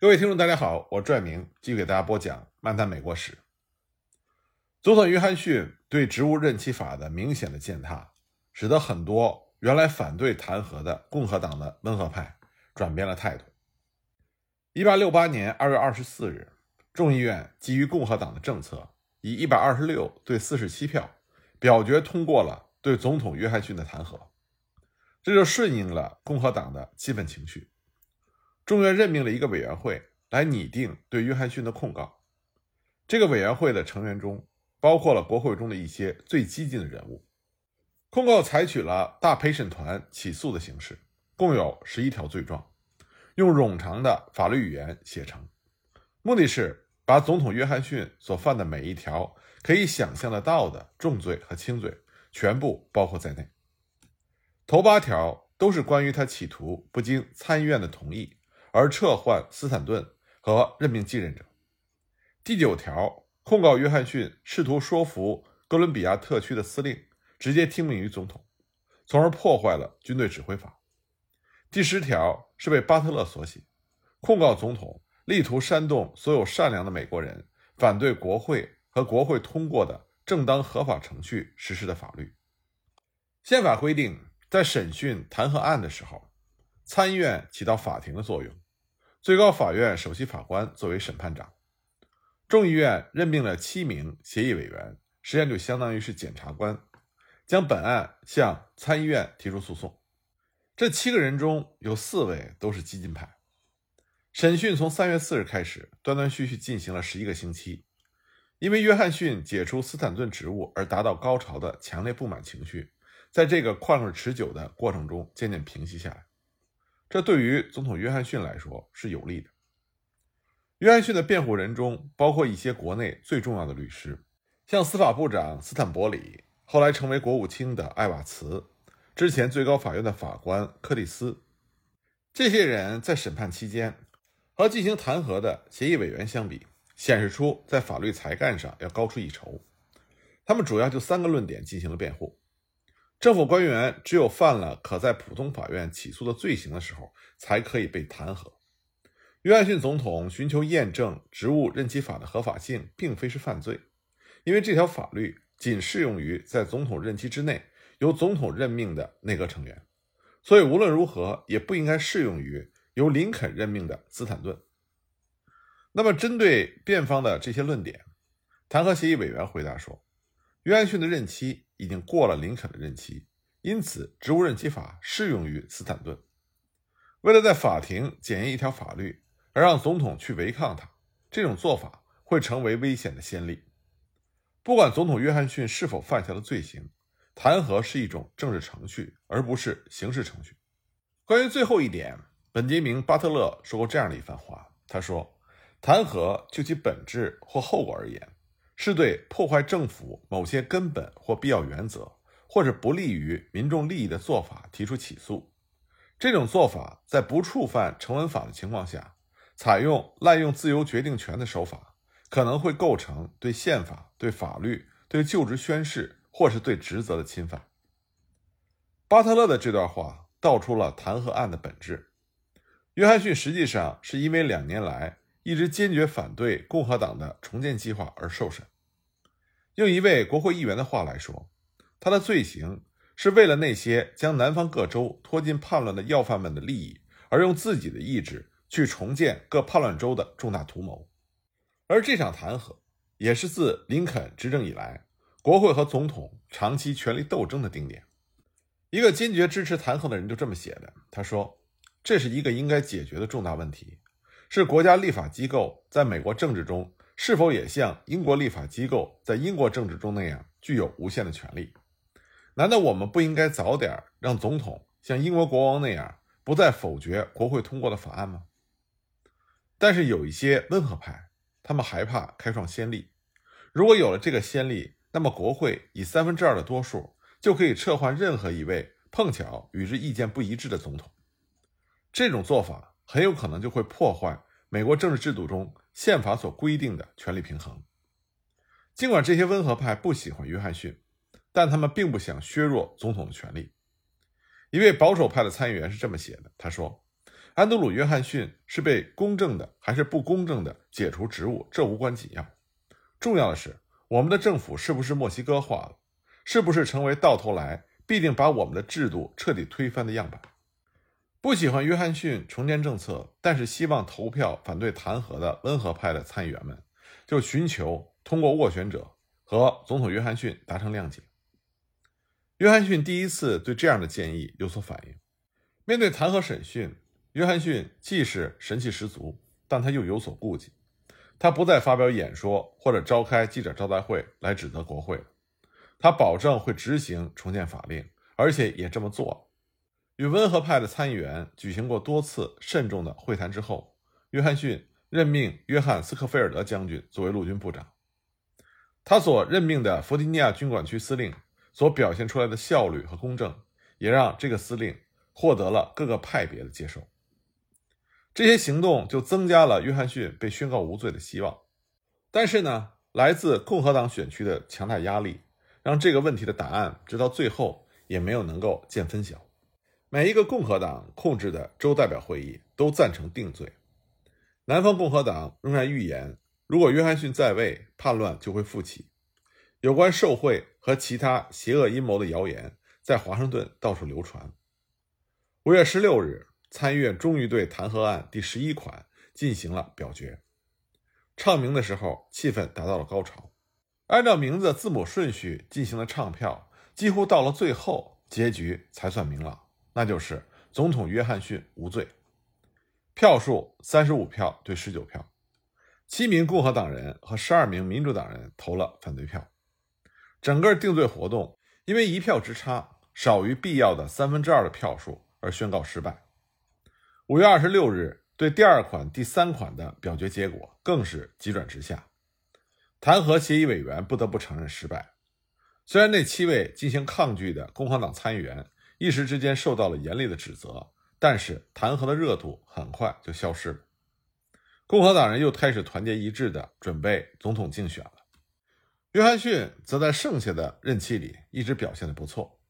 各位听众，大家好，我拽明继续给大家播讲《漫谈美国史》。总统约翰逊对职务任期法的明显的践踏，使得很多原来反对弹劾的共和党的温和派转变了态度。一八六八年二月二十四日，众议院基于共和党的政策，以一百二十六对四十七票表决通过了对总统约翰逊的弹劾，这就顺应了共和党的气愤情绪。众院任命了一个委员会来拟定对约翰逊的控告。这个委员会的成员中包括了国会中的一些最激进的人物。控告采取了大陪审团起诉的形式，共有十一条罪状，用冗长的法律语言写成，目的是把总统约翰逊所犯的每一条可以想象得到的重罪和轻罪全部包括在内。头八条都是关于他企图不经参议院的同意。而撤换斯坦顿和任命继任者。第九条控告约翰逊试图说服哥伦比亚特区的司令直接听命于总统，从而破坏了军队指挥法。第十条是为巴特勒所写，控告总统力图煽动所有善良的美国人反对国会和国会通过的正当合法程序实施的法律。宪法规定，在审讯弹劾案的时候。参议院起到法庭的作用，最高法院首席法官作为审判长，众议院任命了七名协议委员，实际上就相当于是检察官，将本案向参议院提出诉讼。这七个人中有四位都是激进派。审讯从三月四日开始，断断续续进行了十一个星期。因为约翰逊解除斯坦顿职务而达到高潮的强烈不满情绪，在这个旷日持久的过程中渐渐平息下来。这对于总统约翰逊来说是有利的。约翰逊的辩护人中包括一些国内最重要的律师，像司法部长斯坦伯里，后来成为国务卿的艾瓦茨，之前最高法院的法官柯蒂斯。这些人在审判期间和进行弹劾的协议委员相比，显示出在法律才干上要高出一筹。他们主要就三个论点进行了辩护。政府官员只有犯了可在普通法院起诉的罪行的时候，才可以被弹劾。约翰逊总统寻求验证职务任期法的合法性，并非是犯罪，因为这条法律仅适用于在总统任期之内由总统任命的内阁成员，所以无论如何也不应该适用于由林肯任命的斯坦顿。那么，针对辩方的这些论点，弹劾协议委员回答说。约翰逊的任期已经过了林肯的任期，因此职务任期法适用于斯坦顿。为了在法庭检验一条法律而让总统去违抗它，这种做法会成为危险的先例。不管总统约翰逊是否犯下了罪行，弹劾是一种政治程序，而不是刑事程序。关于最后一点，本杰明·巴特勒说过这样的一番话：“他说，弹劾就其本质或后果而言。”是对破坏政府某些根本或必要原则，或者不利于民众利益的做法提出起诉。这种做法在不触犯成文法的情况下，采用滥用自由决定权的手法，可能会构成对宪法、对法律、对就职宣誓或是对职责的侵犯。巴特勒的这段话道出了弹劾案的本质。约翰逊实际上是因为两年来。一直坚决反对共和党的重建计划而受审。用一位国会议员的话来说，他的罪行是为了那些将南方各州拖进叛乱的要犯们的利益，而用自己的意志去重建各叛乱州的重大图谋。而这场弹劾也是自林肯执政以来，国会和总统长期权力斗争的定点。一个坚决支持弹劾的人就这么写的：“他说，这是一个应该解决的重大问题。”是国家立法机构在美国政治中是否也像英国立法机构在英国政治中那样具有无限的权利？难道我们不应该早点让总统像英国国王那样不再否决国会通过的法案吗？但是有一些温和派，他们害怕开创先例。如果有了这个先例，那么国会以三分之二的多数就可以撤换任何一位碰巧与之意见不一致的总统。这种做法。很有可能就会破坏美国政治制度中宪法所规定的权力平衡。尽管这些温和派不喜欢约翰逊，但他们并不想削弱总统的权力。一位保守派的参议员是这么写的：“他说，安德鲁·约翰逊是被公正的还是不公正的解除职务，这无关紧要。重要的是，我们的政府是不是墨西哥化了？是不是成为到头来必定把我们的制度彻底推翻的样板？不喜欢约翰逊重建政策，但是希望投票反对弹劾的温和派的参议员们，就寻求通过斡旋者和总统约翰逊达成谅解。约翰逊第一次对这样的建议有所反应。面对弹劾审讯，约翰逊既是神气十足，但他又有所顾忌。他不再发表演说或者召开记者招待会来指责国会，他保证会执行重建法令，而且也这么做。与温和派的参议员举行过多次慎重的会谈之后，约翰逊任命约翰斯科菲尔德将军作为陆军部长。他所任命的弗吉尼亚军管区司令所表现出来的效率和公正，也让这个司令获得了各个派别的接受。这些行动就增加了约翰逊被宣告无罪的希望。但是呢，来自共和党选区的强大压力，让这个问题的答案直到最后也没有能够见分晓。每一个共和党控制的州代表会议都赞成定罪。南方共和党仍然预言，如果约翰逊在位，叛乱就会复起。有关受贿和其他邪恶阴谋的谣言在华盛顿到处流传。五月十六日，参议院终于对弹劾案第十一款进行了表决。唱名的时候，气氛达到了高潮。按照名字字母顺序进行了唱票，几乎到了最后，结局才算明朗。那就是总统约翰逊无罪，票数三十五票对十九票，七名共和党人和十二名民主党人投了反对票。整个定罪活动因为一票之差，少于必要的三分之二的票数而宣告失败。五月二十六日，对第二款、第三款的表决结果更是急转直下，弹劾协议委员不得不承认失败。虽然那七位进行抗拒的共和党参议员。一时之间受到了严厉的指责，但是弹劾的热度很快就消失了。共和党人又开始团结一致地准备总统竞选了。约翰逊则在剩下的任期里一直表现得不错，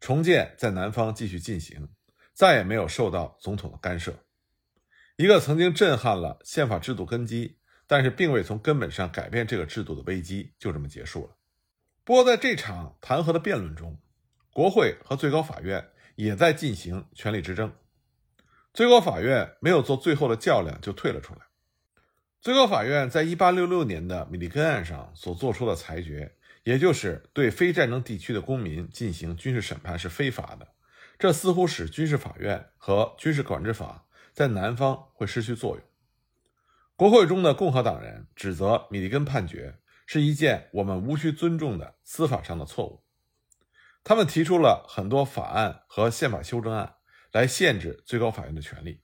重建在南方继续进行，再也没有受到总统的干涉。一个曾经震撼了宪法制度根基，但是并未从根本上改变这个制度的危机就这么结束了。不过在这场弹劾的辩论中，国会和最高法院也在进行权力之争，最高法院没有做最后的较量就退了出来。最高法院在1866年的米利根案上所做出的裁决，也就是对非战争地区的公民进行军事审判是非法的，这似乎使军事法院和军事管制法在南方会失去作用。国会中的共和党人指责米利根判决是一件我们无需尊重的司法上的错误。他们提出了很多法案和宪法修正案来限制最高法院的权利，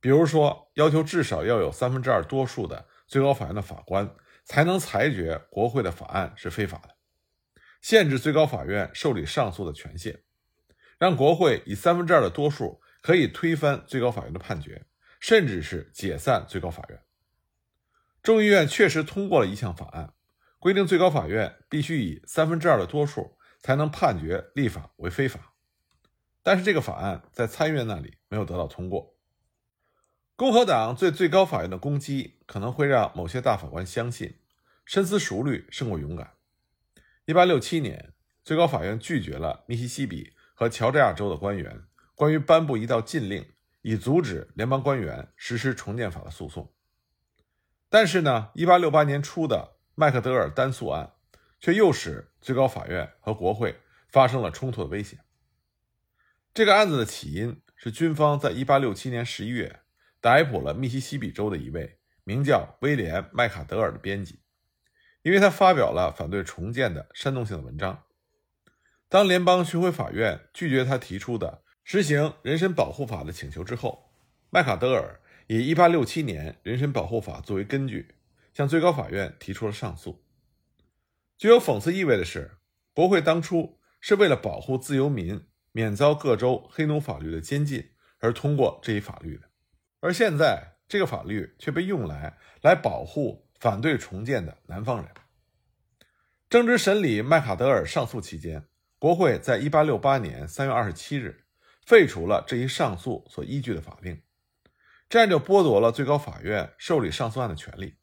比如说要求至少要有三分之二多数的最高法院的法官才能裁决国会的法案是非法的，限制最高法院受理上诉的权限，让国会以三分之二的多数可以推翻最高法院的判决，甚至是解散最高法院。众议院确实通过了一项法案，规定最高法院必须以三分之二的多数。才能判决立法为非法，但是这个法案在参议院那里没有得到通过。共和党对最高法院的攻击可能会让某些大法官相信，深思熟虑胜过勇敢。1867年，最高法院拒绝了密西西比和乔治亚州的官员关于颁布一道禁令，以阻止联邦官员实施重建法的诉讼。但是呢，1868年初的麦克德尔单诉案。却又使最高法院和国会发生了冲突的危险。这个案子的起因是军方在1867年11月逮捕了密西西比州的一位名叫威廉·麦卡德尔的编辑，因为他发表了反对重建的煽动性的文章。当联邦巡回法院拒绝他提出的实行人身保护法的请求之后，麦卡德尔以1867年人身保护法作为根据，向最高法院提出了上诉。具有讽刺意味的是，国会当初是为了保护自由民免遭各州黑奴法律的监禁而通过这一法律的，而现在这个法律却被用来来保护反对重建的南方人。正值审理麦卡德尔上诉期间，国会在一八六八年三月二十七日废除了这一上诉所依据的法令，这样就剥夺了最高法院受理上诉案的权利。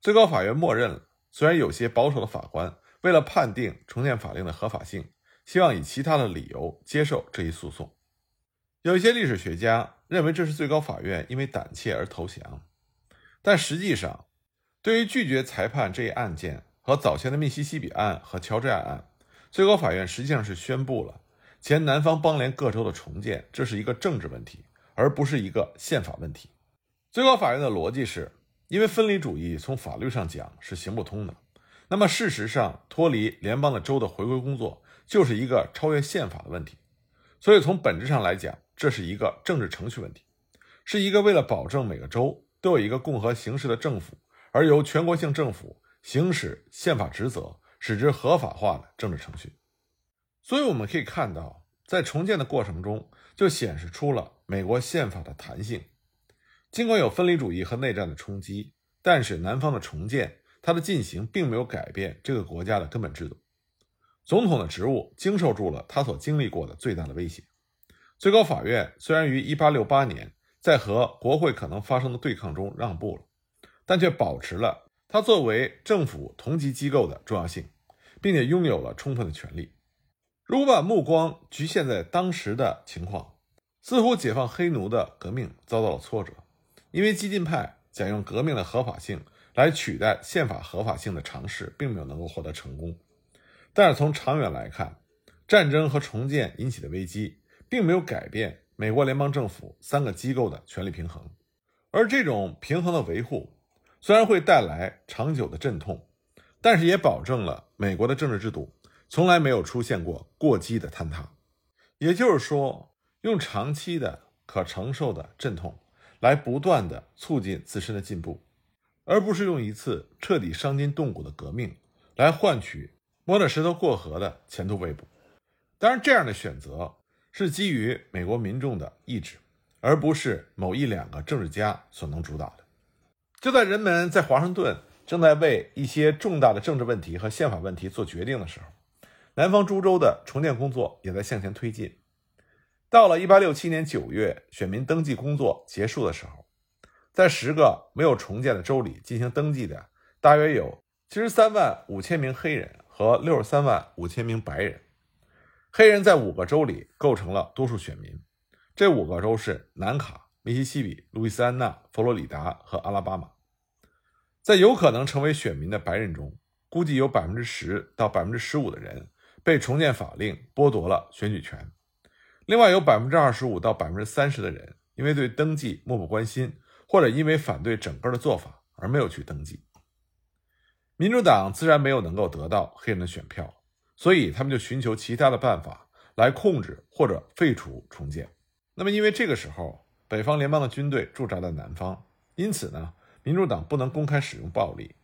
最高法院默认了，虽然有些保守的法官为了判定重建法令的合法性，希望以其他的理由接受这一诉讼。有一些历史学家认为这是最高法院因为胆怯而投降，但实际上，对于拒绝裁判这一案件和早前的密西西比案和乔治亚案，最高法院实际上是宣布了前南方邦联各州的重建，这是一个政治问题，而不是一个宪法问题。最高法院的逻辑是。因为分离主义从法律上讲是行不通的，那么事实上脱离联邦的州的回归工作就是一个超越宪法的问题，所以从本质上来讲，这是一个政治程序问题，是一个为了保证每个州都有一个共和形式的政府，而由全国性政府行使宪法职责，使之合法化的政治程序。所以我们可以看到，在重建的过程中，就显示出了美国宪法的弹性。尽管有分离主义和内战的冲击，但是南方的重建，它的进行并没有改变这个国家的根本制度。总统的职务经受住了他所经历过的最大的威胁。最高法院虽然于1868年在和国会可能发生的对抗中让步了，但却保持了它作为政府同级机构的重要性，并且拥有了充分的权利。如果把目光局限在当时的情况，似乎解放黑奴的革命遭到了挫折。因为激进派想用革命的合法性来取代宪法合法性的尝试，并没有能够获得成功。但是从长远来看，战争和重建引起的危机，并没有改变美国联邦政府三个机构的权力平衡。而这种平衡的维护，虽然会带来长久的阵痛，但是也保证了美国的政治制度从来没有出现过过激的坍塌。也就是说，用长期的可承受的阵痛。来不断的促进自身的进步，而不是用一次彻底伤筋动骨的革命来换取摸着石头过河的前途未卜。当然，这样的选择是基于美国民众的意志，而不是某一两个政治家所能主导的。就在人们在华盛顿正在为一些重大的政治问题和宪法问题做决定的时候，南方诸州的重建工作也在向前推进。到了1867年9月，选民登记工作结束的时候，在十个没有重建的州里进行登记的，大约有73万五千名黑人和63万五千名白人。黑人在五个州里构成了多数选民，这五个州是南卡、密西西比、路易斯安那、佛罗里达和阿拉巴马。在有可能成为选民的白人中，估计有百分之十到百分之十五的人被重建法令剥夺了选举权。另外有百分之二十五到百分之三十的人，因为对登记漠不关心，或者因为反对整个的做法而没有去登记。民主党自然没有能够得到黑人的选票，所以他们就寻求其他的办法来控制或者废除重建。那么，因为这个时候北方联邦的军队驻扎在南方，因此呢，民主党不能公开使用暴力，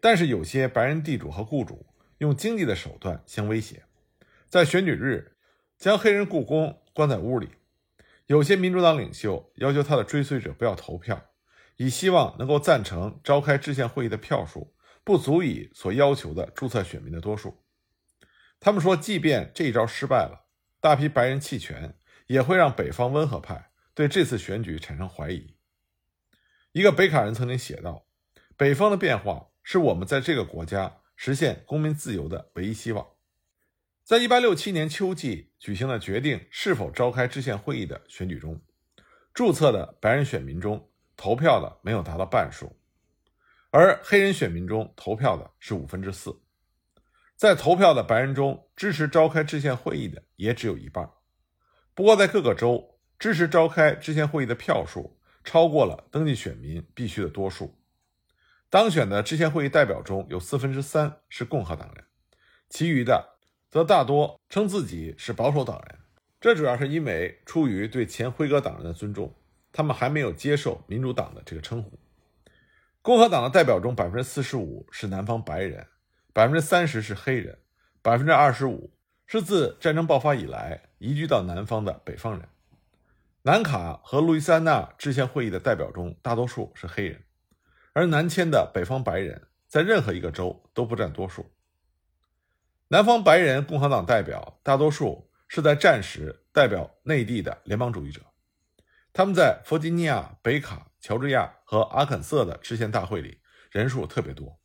但是有些白人地主和雇主用经济的手段相威胁，在选举日。将黑人雇工关在屋里，有些民主党领袖要求他的追随者不要投票，以希望能够赞成召开制宪会议的票数不足以所要求的注册选民的多数。他们说，即便这一招失败了，大批白人弃权也会让北方温和派对这次选举产生怀疑。一个北卡人曾经写道：“北方的变化是我们在这个国家实现公民自由的唯一希望。”在一八六七年秋季举行的决定是否召开制宪会议的选举中，注册的白人选民中投票的没有达到半数，而黑人选民中投票的是五分之四。在投票的白人中，支持召开制宪会议的也只有一半。不过，在各个州，支持召开制宪会议的票数超过了登记选民必须的多数。当选的制宪会议代表中有四分之三是共和党人，其余的。则大多称自己是保守党人，这主要是因为出于对前辉格党人的尊重，他们还没有接受民主党的这个称呼。共和党的代表中，百分之四十五是南方白人，百分之三十是黑人，百分之二十五是自战争爆发以来移居到南方的北方人。南卡和路易斯安那制宪会议的代表中，大多数是黑人，而南迁的北方白人在任何一个州都不占多数。南方白人共和党代表大多数是在战时代表内地的联邦主义者，他们在弗吉尼亚、北卡、乔治亚和阿肯色的制宪大会里人数特别多。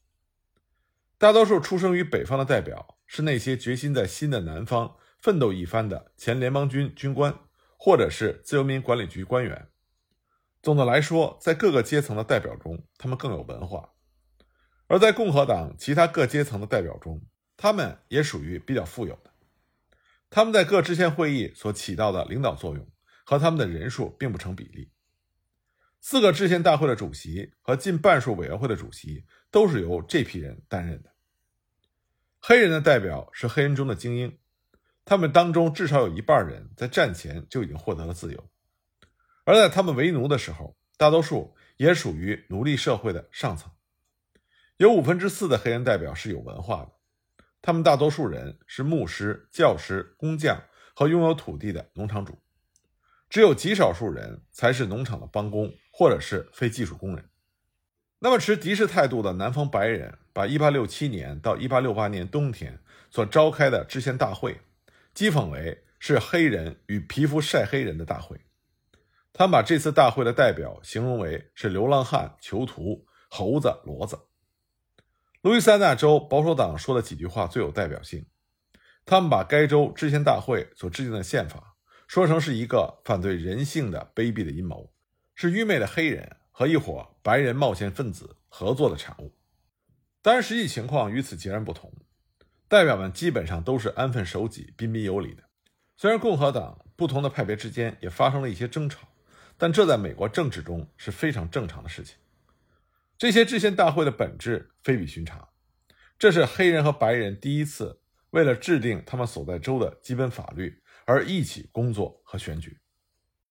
大多数出生于北方的代表是那些决心在新的南方奋斗一番的前联邦军军官，或者是自由民管理局官员。总的来说，在各个阶层的代表中，他们更有文化；而在共和党其他各阶层的代表中，他们也属于比较富有的。他们在各制宪会议所起到的领导作用和他们的人数并不成比例。四个制宪大会的主席和近半数委员会的主席都是由这批人担任的。黑人的代表是黑人中的精英，他们当中至少有一半人在战前就已经获得了自由，而在他们为奴的时候，大多数也属于奴隶社会的上层。有五分之四的黑人代表是有文化的，他们大多数人是牧师、教师、工匠和拥有土地的农场主，只有极少数人才是农场的帮工或者是非技术工人。那么，持敌视态度的南方白人把1867年到1868年冬天所召开的制宪大会讥讽为是黑人与皮肤晒黑人的大会。他们把这次大会的代表形容为是流浪汉、囚徒、猴子、骡子。路易斯安那州保守党说的几句话最有代表性。他们把该州制宪大会所制定的宪法说成是一个反对人性的卑鄙的阴谋，是愚昧的黑人。和一伙白人冒险分子合作的产物，当然，实际情况与此截然不同。代表们基本上都是安分守己、彬彬有礼的。虽然共和党不同的派别之间也发生了一些争吵，但这在美国政治中是非常正常的事情。这些制宪大会的本质非比寻常，这是黑人和白人第一次为了制定他们所在州的基本法律而一起工作和选举。